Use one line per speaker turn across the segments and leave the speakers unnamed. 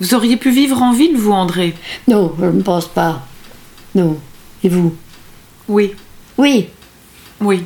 Vous auriez pu vivre en ville, vous, André?
Non, je ne pense pas. Non. Et vous?
Oui,
Oui.
oui.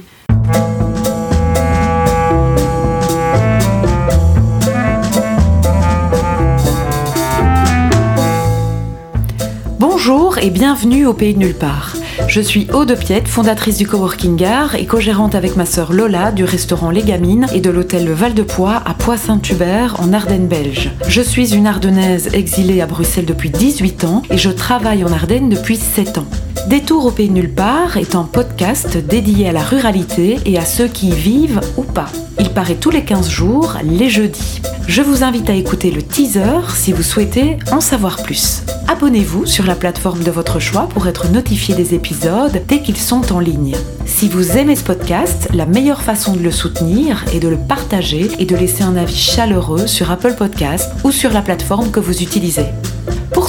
Bonjour et bienvenue au Pays de Nulle part. Je suis Aude Piette, fondatrice du Coworking Gare et co-gérante avec ma sœur Lola du restaurant Les Gamines et de l'hôtel Le Val de Poix à Poix-Saint-Hubert en Ardennes belge. Je suis une Ardennaise exilée à Bruxelles depuis 18 ans et je travaille en Ardennes depuis 7 ans. Détour au Pays Nulle part est un podcast dédié à la ruralité et à ceux qui y vivent ou pas. Il paraît tous les 15 jours, les jeudis. Je vous invite à écouter le teaser si vous souhaitez en savoir plus. Abonnez-vous sur la plateforme de votre choix pour être notifié des épisodes dès qu'ils sont en ligne. Si vous aimez ce podcast, la meilleure façon de le soutenir est de le partager et de laisser un avis chaleureux sur Apple Podcast ou sur la plateforme que vous utilisez.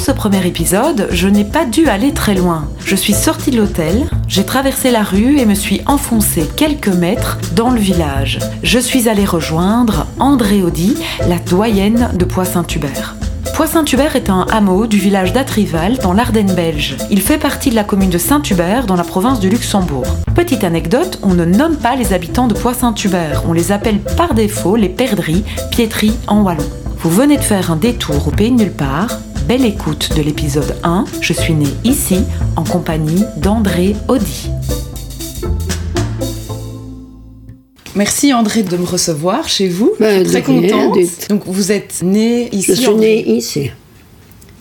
Ce premier épisode, je n'ai pas dû aller très loin. Je suis sortie de l'hôtel, j'ai traversé la rue et me suis enfoncée quelques mètres dans le village. Je suis allée rejoindre André Audi, la doyenne de Poix-Saint-Hubert. Poix-Saint-Hubert est un hameau du village d'Atrival dans l'Ardenne belge. Il fait partie de la commune de Saint-Hubert dans la province du Luxembourg. Petite anecdote, on ne nomme pas les habitants de Poix-Saint-Hubert, on les appelle par défaut les perdries, piétries en wallon. Vous venez de faire un détour au pays de nulle part. Belle écoute de l'épisode 1. Je suis née ici en compagnie d'André Audi. Merci André de me recevoir chez vous.
Ben,
Très
de rien,
contente.
dites.
Donc vous êtes né ici
Je suis
en-
née ici.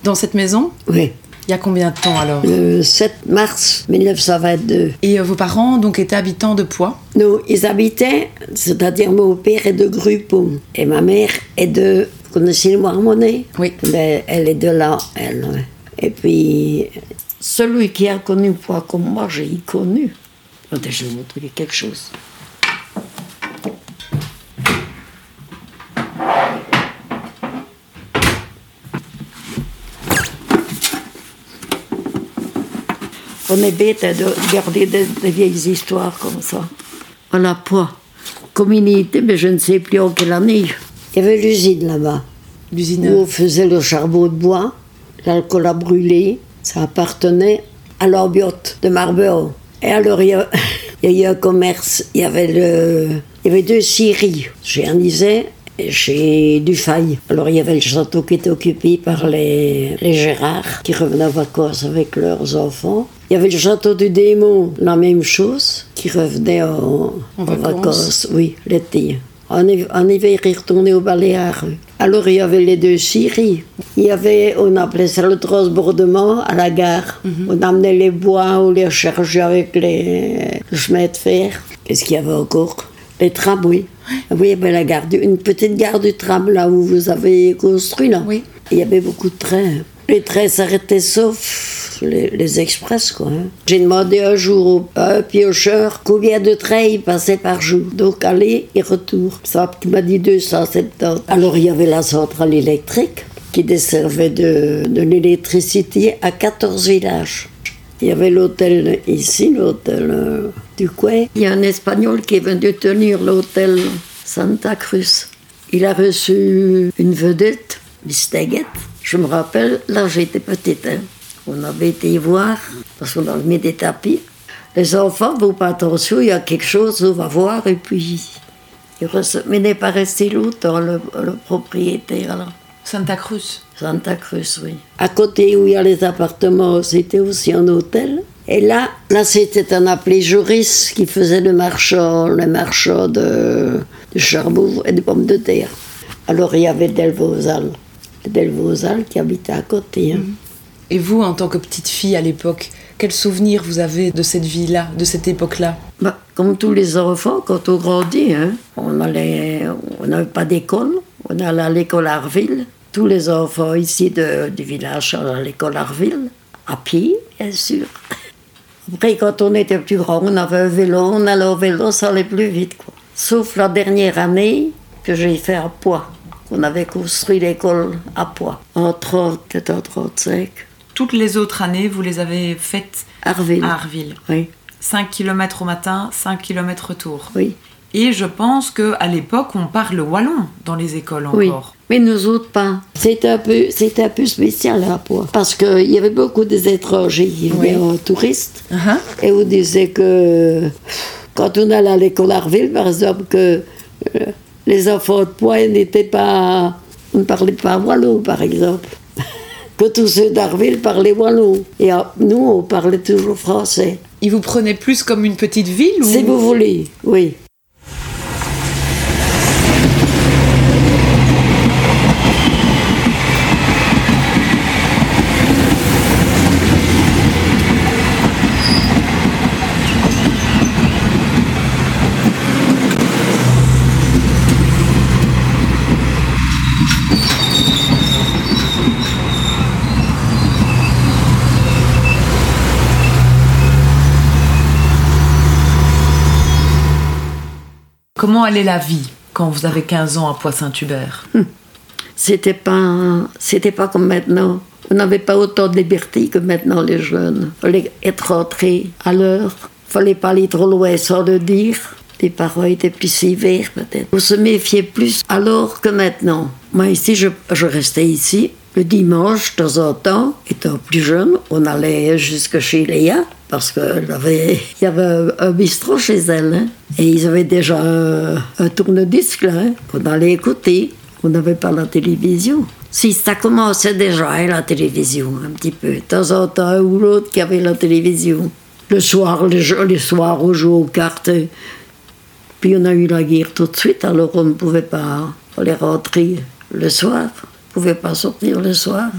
dans cette maison?
Oui.
Il y a combien de temps alors?
Le 7 mars 1922.
Et euh, vos parents donc étaient habitants de Poix?
Nous, ils habitaient, c'est-à-dire mon père est de Grupon et ma mère est de. Vous connaissez le Marmonnet
Oui.
Ben, Elle est de là, elle. ouais. Et puis, celui qui a connu Poix comme moi, j'ai y connu. Attendez, je vais vous montrer quelque chose. On est bête hein, de garder des, des vieilles histoires comme ça. Voilà, Poix. Communauté, mais je ne sais plus en quelle année. Il y avait l'usine là-bas où on faisait le charbon de bois, l'alcool à brûler. Ça appartenait à l'Ambiote de Marbeau. Et alors, il y, a, il y a eu un commerce. Il y avait, le, il y avait deux scieries, chez Anisay et chez Dufay. Alors, il y avait le château qui était occupé par les, les Gérards, qui revenaient en vacances avec leurs enfants. Il y avait le château du Démon, la même chose, qui revenait en,
En
en
vacances.
vacances, oui, l'été. Hiv- en hiver, il retournait au Baléares. Alors, il y avait les deux scieries. Il y avait, on appelait ça le transbordement à la gare. On amenait les bois, on les chargeait avec les, le chemin de fer. Qu'est-ce qu'il y avait encore? Les trams, oui. Oui, mais la gare, du- une petite gare du tram, là où vous avez construit, là.
Oui.
Il y avait beaucoup de trains. Les trains s'arrêtaient sauf les, express, quoi. hein. J'ai demandé un jour au à un piocheur combien de trains il passait par jour. Donc, aller et retour. Ça, m'a dit 270. Alors, il y avait la centrale électrique qui desservait de, l'électricité à 14 villages. Il y avait l'hôtel ici, l'hôtel euh, du coin. Il y a un Espagnol qui est venu tenir l'hôtel Santa Cruz. Il a reçu une vedette, Misteguet. Je me rappelle, là j'étais petite. hein. On avait été voir, parce qu'on avait mis des tapis. Les enfants, vous pas attention, il y a quelque chose, on va voir, et puis. Il Mais il n'est pas resté longtemps, le, le propriétaire là.
Santa Cruz.
Santa Cruz, oui. À côté où il y a les appartements, c'était aussi un hôtel. Et là, là c'était un appelé Joris qui faisait le marchand, le marchand de, de charbon et de pommes de terre. Alors il y avait Delvozal. Delvozal qui habitait à côté. hein.
Et vous, en tant que petite fille à l'époque, quel souvenir vous avez de cette vie-là, de cette époque-là?
Bah, comme tous les enfants, quand on grandit, hein, on allait, on n'avait pas d'école, on allait à l'école Arville. Tous les enfants ici du village allaient à l'école Arville, à pied, bien sûr. Après, quand on était plus grand, on avait un vélo, on allait au vélo, ça allait plus vite. Quoi. Sauf la dernière année que j'ai fait à Poix. On avait construit l'école à Poix, en 30, peut-être en 35.
Toutes les autres années, vous les avez faites
Arville.
à Arville.
Oui,
5 km au matin, 5 km retour.
oui.
Et je pense que à l'époque, on parle wallon dans les écoles
Oui.
encore.
Mais nous autres, pas. C'était un peu, c'était un peu spécial à Poix. Parce qu'il y avait beaucoup des étrangers touristes.
Uh-huh.
Et on disait que quand on allait à l'école Arville, par exemple, que euh, les enfants de Poix n'étaient pas. On ne parlait pas wallon, par exemple. Que tous ceux d'Arville parlaient wallon. Et euh, nous, on parlait toujours français.
Ils vous prenaient plus comme une petite ville ou...
Si vous voulez, oui.
Comment allait la vie quand vous avez 15 ans à Poix-Saint-Hubert
C'était pas, c'était pas comme maintenant. On n'avait pas autant de liberté que maintenant les jeunes. Il fallait être rentré à l'heure. Il fallait pas aller trop loin sans le dire. Les parents étaient plus sévères peut-être. On se méfiait plus alors que maintenant. Moi ici, je, je restais ici. Le dimanche, de temps en temps, étant plus jeune, on allait jusque chez Léa parce qu'il y avait, un, bistrot chez elle. hein. Et ils avaient déjà un, tourne-disque hein. On allait écouter. On n'avait pas la télévision. Si, ça commençait déjà, la télévision, un petit peu. De temps en temps, un ou l'autre qui avait la télévision. Le soir, les, jeux- soirs, on jouait aux cartes. Puis on a eu la guerre tout de suite, alors on ne pouvait pas aller rentrer le soir. On ne pouvait pas sortir le soir.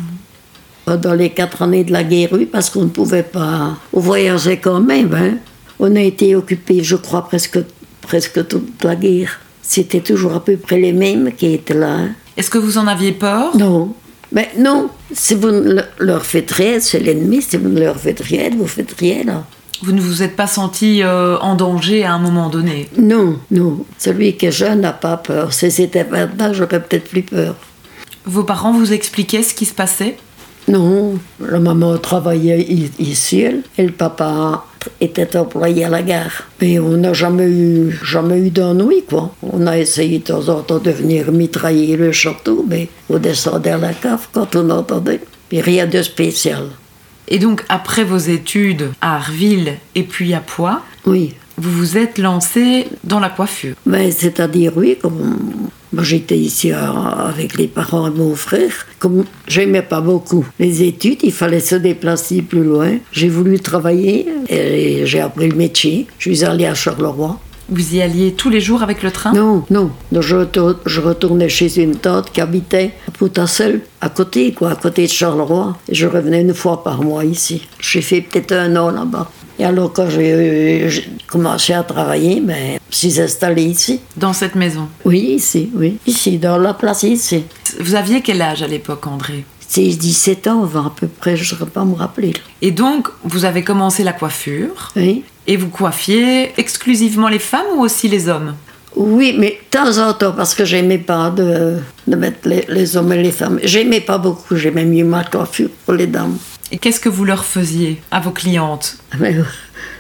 Pendant les quatre années de la guerre, oui, parce qu'on ne pouvait pas. On voyageait quand même. hein. On a été occupés, je crois, presque, presque toute la guerre. C'était toujours à peu près les mêmes qui étaient là. hein.
Est-ce que vous en aviez peur?
Non. Mais non, si vous ne le- leur faites rien, c'est l'ennemi. Si vous ne leur faites rien, vous faites rien. Là.
Vous ne vous êtes pas senti euh, en danger à un moment donné?
Non, non. Celui qui est jeune n'a pas peur. Si c'était maintenant, j'aurais peut-être plus peur.
Vos parents vous expliquaient ce qui se passait?
Non, la maman travaillait ici, elle, et le papa était employé à la gare. Mais on n'a jamais eu, jamais eu d'ennui, quoi. On a essayé de temps en temps de venir mitrailler le château, mais on descendait à la cave quand on entendait. Puis rien de spécial.
Et donc, après vos études à Arville et puis à Poix,
Oui.
vous vous êtes lancé dans la coiffure.
Mais c'est-à-dire, oui, comme moi j'étais ici avec les parents et mon frère, comme j'aimais pas beaucoup les études, il fallait se déplacer plus loin. J'ai voulu travailler et j'ai appris le métier. Je suis allée à Charleroi.
Vous y alliez tous les jours avec le train?
Non, non. Je, je retournais chez une tante qui habitait à Poutassel, à côté, quoi, à côté de Charleroi. Et je revenais une fois par mois ici. J'ai fait peut-être un an là-bas. Et alors, quand j'ai j'ai commencé à travailler, ben, je suis installée ici.
Dans cette maison.
Oui, ici, oui. Ici, dans la place ici.
Vous aviez quel âge à l'époque, André?
C'est 17 ans, 20 à peu près, je ne saurais pas me rappeler.
Et donc, vous avez commencé la coiffure
Oui.
et vous coiffiez exclusivement les femmes ou aussi les hommes?
Oui, mais de temps en temps, parce que j'aimais pas de, de mettre les, les hommes et les femmes. J'aimais pas beaucoup, j'aimais mieux ma coiffure pour les dames.
Et qu'est-ce que vous leur faisiez à vos clientes
Mais euh,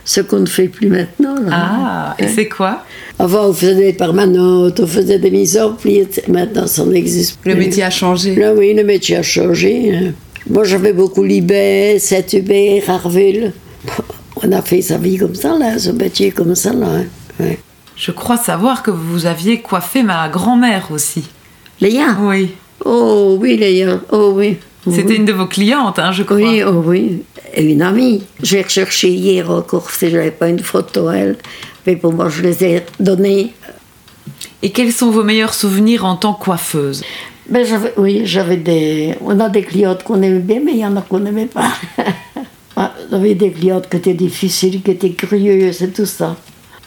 ce qu'on ne fait plus maintenant. Là.
Ah, et c'est quoi
Avant, on faisait des permanentes, on faisait des mises en pli. Maintenant, ça n'existe plus.
Le métier a changé.
Là, oui, le métier a changé. hein. Moi, j'avais beaucoup Libet, Saint-Hubert. On a fait sa vie comme ça, là, ce métier comme ça, là. hein. Ouais.
Je crois savoir que vous aviez coiffé ma grand-mère aussi.
Léa?
Oui.
Oh oui, Léa. Oh oui.
C'était une de vos clientes, hein, je crois.
Oui, oh oui. Et une amie. J'ai recherché hier encore si j'avais pas une photo elle. Mais pour moi, je les ai données.
Et quels sont vos meilleurs souvenirs en tant que coiffeuse?
Ben, j'avais, oui, j'avais des. On a des clientes qu'on aimait bien, mais il y en a qu'on n'aimait pas. Ah, On avait des clientes qui étaient difficiles, qui étaient curieuses et tout ça.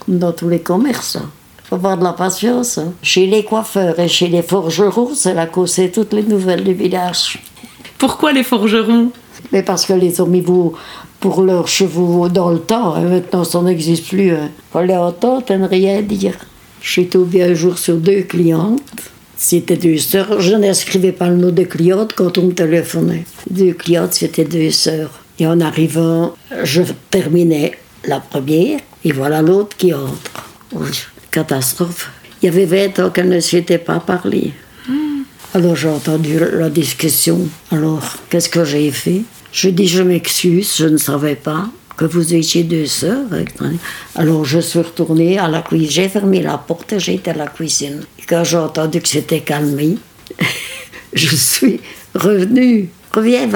Comme dans tous les commerces. Il faut avoir de la patience. hein. Chez les coiffeurs et chez les forgerons, c'est là qu'on sait toutes les nouvelles du village.
Pourquoi les forgerons?
Mais parce que les vous pour leurs chevaux dans le temps. hein. Maintenant, ça n'existe plus. Hein. Fallait entendre ne rien dire. Je suis tombée un jour sur deux clientes. C'était deux sœurs. Je n'inscrivais pas le nom de cliente quand on me téléphonait. Deux clientes, c'était deux sœurs. Et en arrivant, je terminais la première et voilà l'autre qui entre. Catastrophe. Il y avait 20 ans qu'elle ne s'était pas parlé. Alors j'ai entendu la discussion. Alors, qu'est-ce que j'ai fait? Je dis, je m'excuse, je ne savais pas que vous étiez deux sœurs. Alors je suis retournée à la cuisine, j'ai fermé la porte et été à la cuisine. Quand j'ai entendu que c'était calmé, je suis revenue. Reviens.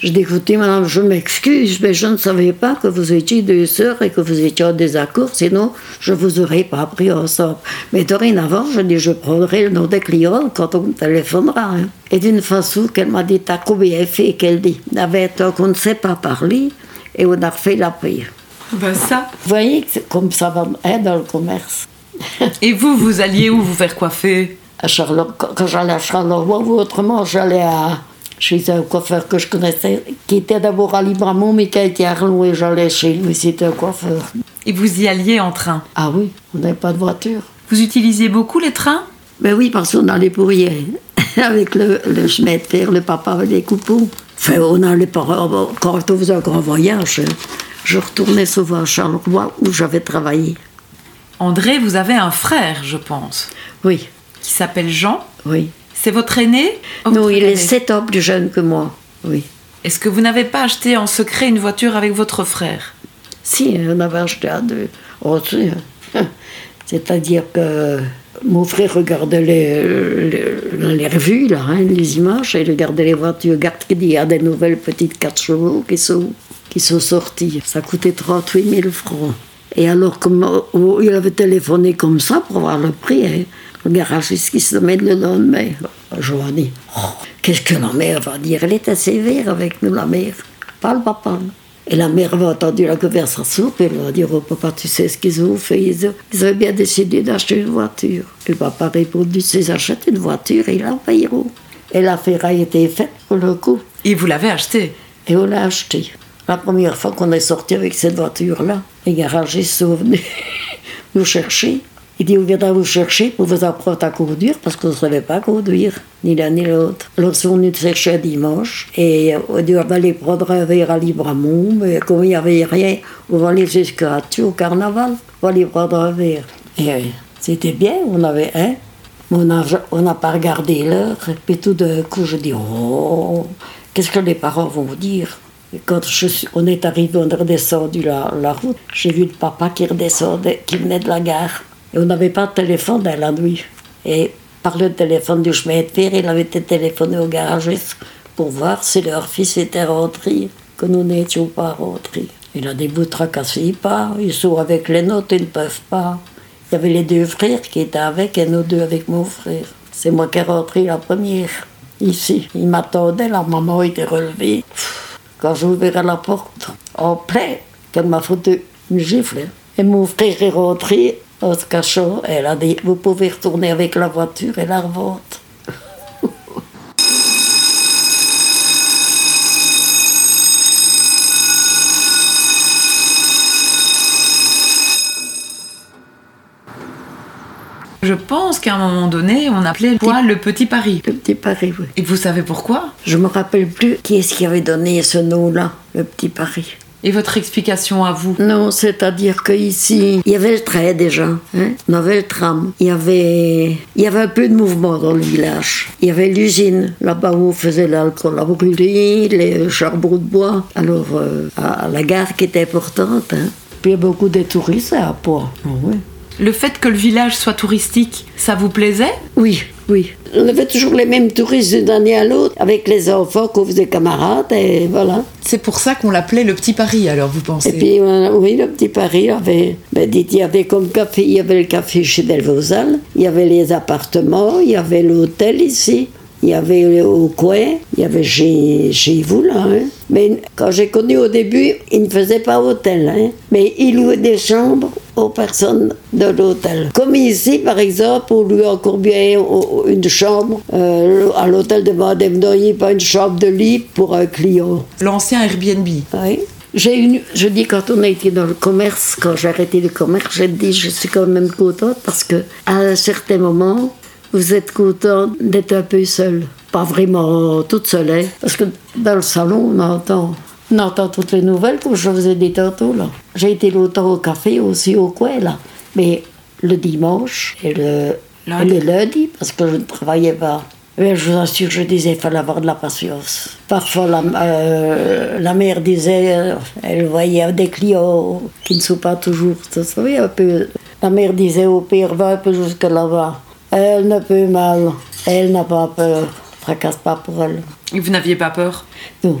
Je dis, écoutez, madame, je m'excuse, mais je ne savais pas que vous étiez deux sœurs et que vous étiez en désaccord, sinon je ne vous aurais pas pris ensemble. Mais dorénavant, je dis, je prendrai le nom des clients quand on me téléphonera. Hein. Et d'une façon qu'elle m'a dit, t'as combien fait qu'elle dit, avait temps qu'on ne sait pas parler, et on a refait la paix.
Ben ça.
Vous voyez, comme ça va hein, dans le commerce.
et vous, vous alliez où vous faire coiffer?
À Charlotte, quand j'allais à Charleroi ou autrement, j'allais à, chez un coiffeur que je connaissais, qui était d'abord à Libramont, mais qui a été à Arlon, et j'allais chez lui, c'était un coiffeur.
Et vous y alliez en train?
Ah oui, on n'avait pas de voiture.
Vous utilisiez beaucoup les trains?
Ben oui, parce qu'on allait pour hier. Avec le, le chemin de fer, le papa avait des coupons. Enfin, on allait pas. Quand on faisait un grand voyage, je retournais souvent à Charleroi où j'avais travaillé.
André, vous avez un frère, je pense.
Oui.
Qui s'appelle Jean?
Oui.
C'est votre aîné
Non, il est sept ans plus jeune que moi. Oui.
Est-ce que vous n'avez pas acheté en secret une voiture avec votre frère?
Si, on avait acheté à deux. Oh, C'est-à-dire que mon frère regardait les, les, revues, là, hein, les images, et il regardait les voitures. Garde il y a des nouvelles petites 4 chevaux qui sont, qui sont sorties. Ça coûtait 38 000 francs. Et alors, comme, oh, il avait téléphoné comme ça pour voir le prix, hein, le garagiste qui se met le lendemain. Je lui dit oh, Qu'est-ce que la mère va dire? Elle était sévère avec nous, la mère. Pas le papa. Et la mère avait entendu la conversation, puis elle va dire au papa, tu sais ce qu'ils ont fait? Ils, ont, bien décidé d'acheter une voiture. Et le papa a répondu, ils achètent une voiture et ils la payeront. Et la ferraille était faite pour le coup.
Et vous l'avez achetée?
Et on l'a achetée. La première fois qu'on est sorti avec cette voiture-là, les garagistes sont venus nous chercher. Il dit, on viendra vous chercher pour vous apprendre à conduire parce qu'on ne savait pas conduire, ni l'un ni l'autre. Alors, venus chercher un dimanche et on dit, on va aller prendre un verre à Libramont, mais comme il n'y avait rien, on va aller jusqu'à au carnaval, on va aller prendre un verre. Et euh, c'était bien, on avait un. Mais on n'a pas regardé l'heure. Et puis tout d'un coup, je dis, oh, qu'est-ce que les parents vont dire? Et quand on est arrivé, on est redescendu la, la route, j'ai vu le papa qui redescendait, qui venait de la gare. Et on n'avait pas de téléphone dans la nuit. Et par le téléphone du chemin de fer, il avait été téléphoné au garagiste pour voir si leur fils était rentré, que nous n'étions pas rentrés. Il a dit, vous tracassez pas, ils sont avec les notes, ils ne peuvent pas. Il y avait les deux frères qui étaient avec et nous deux avec mon frère. C'est moi qui ai rentré la première, ici. Il m'attendait, la maman était relevée. Quand j'ouvrais la porte, en plein, qu'elle m'a foutu une gifle. Et mon frère est rentré en se cachant. Elle a dit Vous pouvez retourner avec la voiture et la revente.
Je pense qu'à un moment donné, on appelait le, petit, le Petit Paris.
Le Petit Paris, oui.
Et vous savez pourquoi?
Je me rappelle plus qui est-ce qui avait donné ce nom-là, le Petit Paris.
Et votre explication à vous?
Non, c'est-à-dire qu'ici, il y avait le train déjà, hein? on avait le tram, il y avait, il y avait un peu de mouvement dans le village. Il y avait l'usine, là-bas où on faisait l'alcool à brûler, les charbons de bois. Alors, euh, à la gare qui était importante, hein? puis il y a beaucoup de touristes à Pau. Oh, oui.
Le fait que le village soit touristique, ça vous plaisait?
Oui, oui. On avait toujours les mêmes touristes d'une année à l'autre, avec les enfants qu'on faisait camarades, et voilà.
C'est pour ça qu'on l'appelait le Petit Paris, alors vous pensez?
Et puis, euh, oui, le Petit Paris avait, ben, il y avait comme café, il y avait le café chez Delvozal, il y avait les appartements, il y avait l'hôtel ici. Il y avait au coin, il y avait chez, chez vous là. Hein. Mais quand j'ai connu au début, il ne faisait pas hôtel. Hein. Mais il louait des chambres aux personnes de l'hôtel. Comme ici, par exemple, on lui encore bien une chambre euh, à l'hôtel de Madame Noyer, pas une chambre de lit pour un client.
L'ancien Airbnb.
Oui. J'ai une, je dis quand on a été dans le commerce, quand j'ai arrêté le commerce, j'ai dit je suis quand même contente parce que à un certain moment, vous êtes content d'être un peu seul. Pas vraiment toute seule, hein, parce que dans le salon, on entend, on entend toutes les nouvelles, comme je vous ai dit tantôt. Là. J'ai été longtemps au café, aussi au coin, là. Mais le dimanche et le, Et lundis, parce que je ne travaillais pas. Mais je vous assure, je disais, il fallait avoir de la patience. Parfois, la, euh, la mère disait, euh, elle voyait des clients qui ne sont pas toujours, vous savez, un peu. La mère disait au père, va un peu jusque là-bas. Elle ne peut mal, elle n'a pas peur, tracasse pas pour elle.
Et vous n'aviez pas peur?
Non.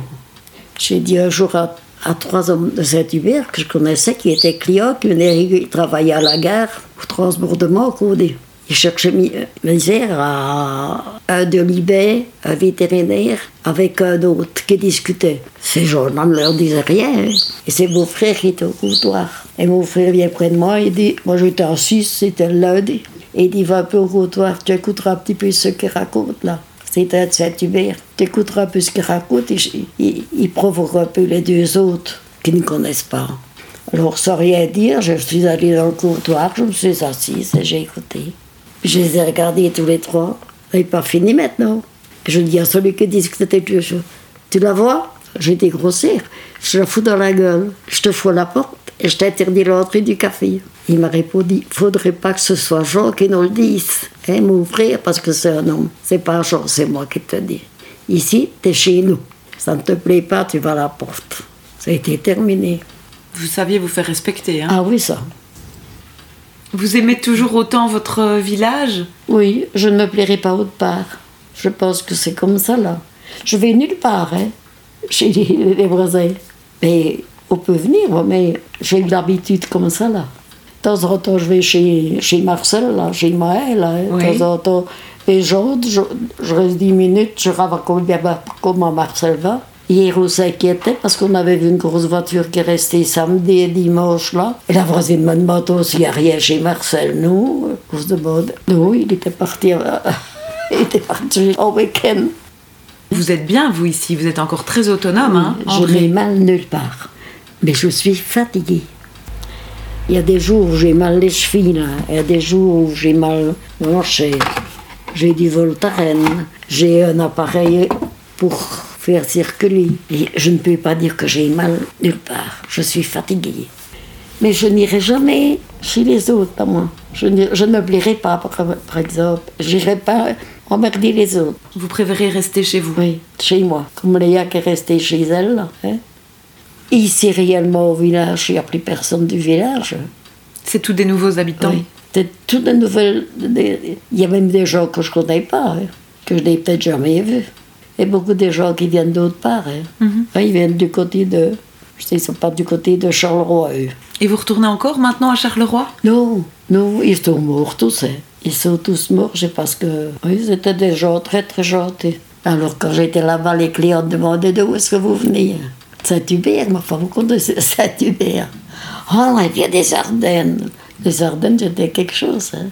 J'ai dit un jour à, trois hommes de Saint-Hubert que je connaissais, qui étaient clients, qui venaient travailler à la gare, au transbordement, qu'on dit. Ils cherchaient mi- misère à un de Libé, un vétérinaire, avec un autre qui discutait. Ces gens-là ne leur disaient rien. hein. Et c'est mon frère qui était au comptoir. Et mon frère vient près de moi et dit, moi j'étais assis, c'était le lundi. Et il dit, va un peu au comptoir, tu écouteras un petit peu ce qu'il raconte là. C'était un de Saint-Hubert. Tu écouteras un peu ce qu'il raconte et il, provoque un peu les deux autres qui ne connaissent pas. Alors, sans rien dire, je suis allée dans le comptoir, je me suis assise et j'ai écouté. Je les ai regardés tous les trois. Il pas fini maintenant. Je dis à celui qui discutait quelque chose Tu la vois J'ai été grossière. Je la fous dans la gueule. Je te fous à la porte et je t'interdis l'entrée du café. Il m'a répondu Faudrait pas que ce soit Jean qui nous le dise. Hein, mon frère, parce que c'est un homme. C'est pas Jean, c'est moi qui te dis. Ici, t'es chez nous. Ça ne te plaît pas, tu vas à la porte. Ça a été terminé.
Vous saviez vous faire respecter. Hein
Ah oui, ça.
Vous aimez toujours autant votre euh, village?
Oui, je ne me plairai pas autre part. Je pense que c'est comme ça, là. Je vais nulle part, hein, chez les, les voisins. Mais on peut venir, mais j'ai l'habitude comme ça, là. De temps en temps, je vais chez, chez Marcel, là, chez Maël, là, hein.
Oui.
De temps en temps. Et j'entre, je, je reste 10 minutes, je raconte comment Marcel va. Hier, on s'inquiétait parce qu'on avait vu une grosse voiture qui est restée samedi et dimanche là. Et la voisine me demande s'il n'y a rien chez Marcel. Non, on se demande. Non, il était parti, euh, il était parti en week-end.
Vous êtes bien, vous, ici. Vous êtes encore très autonome, hein
je
André
n'ai mal nulle part. Mais je suis fatiguée. Il y a des jours où j'ai mal les chevilles, là. Il y a des jours où j'ai mal hanches. J'ai du Voltaren. J'ai un appareil pour faire circuler. Et je ne peux pas dire que j'ai mal nulle part. Je suis fatiguée. Mais je n'irai jamais chez les autres, pas moi. Je ne, je ne me plairai pas, par, par exemple. Je n'irai pas emmerder les autres.
Vous préférez rester chez vous
Oui, chez moi. Comme Léa qui est restée chez elle. hein. Ici, réellement, au village, il n'y a plus personne du village.
C'est tous des nouveaux habitants
Oui. C'est toutes des nouvelles. des- Il y a même des gens que je ne connais pas, hein, que je n'ai peut-être jamais vus. Et beaucoup de gens qui viennent d'autre part. hein.
Mhm.
Hein, Ils viennent du côté de. Je sais, ils ne sont pas du côté de Charleroi, eux.
Et vous retournez encore maintenant à Charleroi?
Non, non, ils sont morts tous. hein. Ils sont tous morts, c'est parce que. Oui, c'était des gens très, très gentils. Alors, quand j'étais là-bas, les clients demandaient d'où est-ce que vous venez Saint-Hubert, ma femme, vous connaissez Saint-Hubert. Oh, il y a des Ardennes. Les Ardennes, c'était quelque chose. Hein.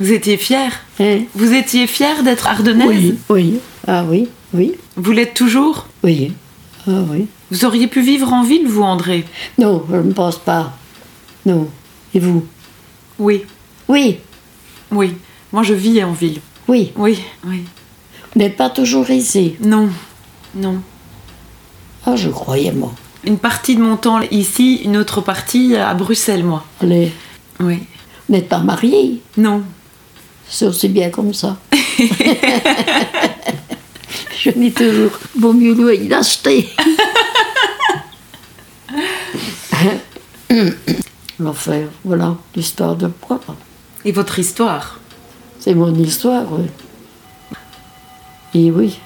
Vous étiez fière
Hein
Vous étiez fière d'être ardennaise?
Oui, oui. Ah oui, oui,
Vous l'êtes toujours?
Oui. Ah oui.
Vous auriez pu vivre en ville, vous, André?
Non, je ne pense pas. Non. Et vous?
Oui,
Oui,
oui. Moi, je vis en ville.
oui.
Oui, oui.
Vous n'êtes pas toujours ici.
Non, non.
Ah, je croyais, moi.
Une partie de mon temps ici, une autre partie à Bruxelles, moi.
Allez,
Oui.
vous n'êtes pas marié?
Non.
C'est aussi bien comme ça. Je dis toujours, vaut mieux lui l'acheter. enfin, voilà, l'histoire de moi.
Et votre histoire?
C'est mon histoire, oui. Et oui.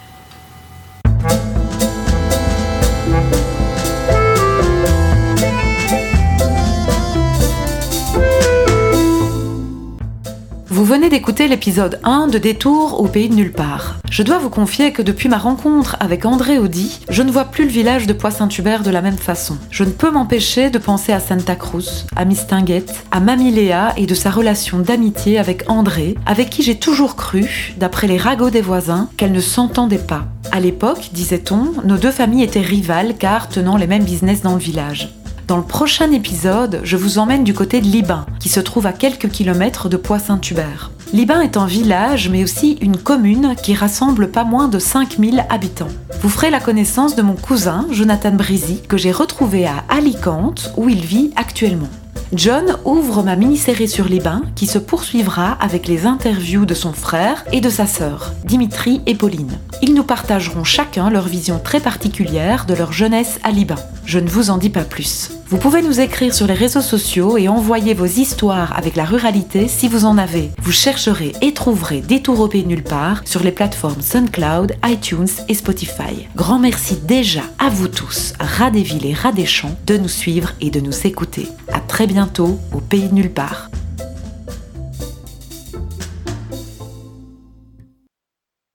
Vous venez d'écouter l'épisode 1 de Détour au pays de nulle part. Je dois vous confier que depuis ma rencontre avec André Audi, je ne vois plus le village de Poix-Saint-Hubert de la même façon. Je ne peux m'empêcher de penser à Santa Cruz, à Mistinguette, à Mamie Léa et de sa relation d'amitié avec André, avec qui j'ai toujours cru, d'après les ragots des voisins, qu'elle ne s'entendait pas. À l'époque, disait-on, nos deux familles étaient rivales car tenant les mêmes business dans le village. Dans le prochain épisode, je vous emmène du côté de Libin, qui se trouve à quelques kilomètres de Poix-Saint-Hubert. Libin est un village, mais aussi une commune qui rassemble pas moins de 5000 habitants. Vous ferez la connaissance de mon cousin, Jonathan Brisy, que j'ai retrouvé à Alicante, où il vit actuellement. John ouvre ma mini-série sur les bains qui se poursuivra avec les interviews de son frère et de sa sœur, Dimitri et Pauline. Ils nous partageront chacun leur vision très particulière de leur jeunesse à Liban. Je ne vous en dis pas plus. Vous pouvez nous écrire sur les réseaux sociaux et envoyer vos histoires avec la ruralité si vous en avez. Vous chercherez et trouverez Détour au pays nulle part sur les plateformes SoundCloud, iTunes et Spotify. Grand merci déjà à vous tous, rats des villes et rats champs, de nous suivre et de nous écouter. À très bientôt au pays nulle part.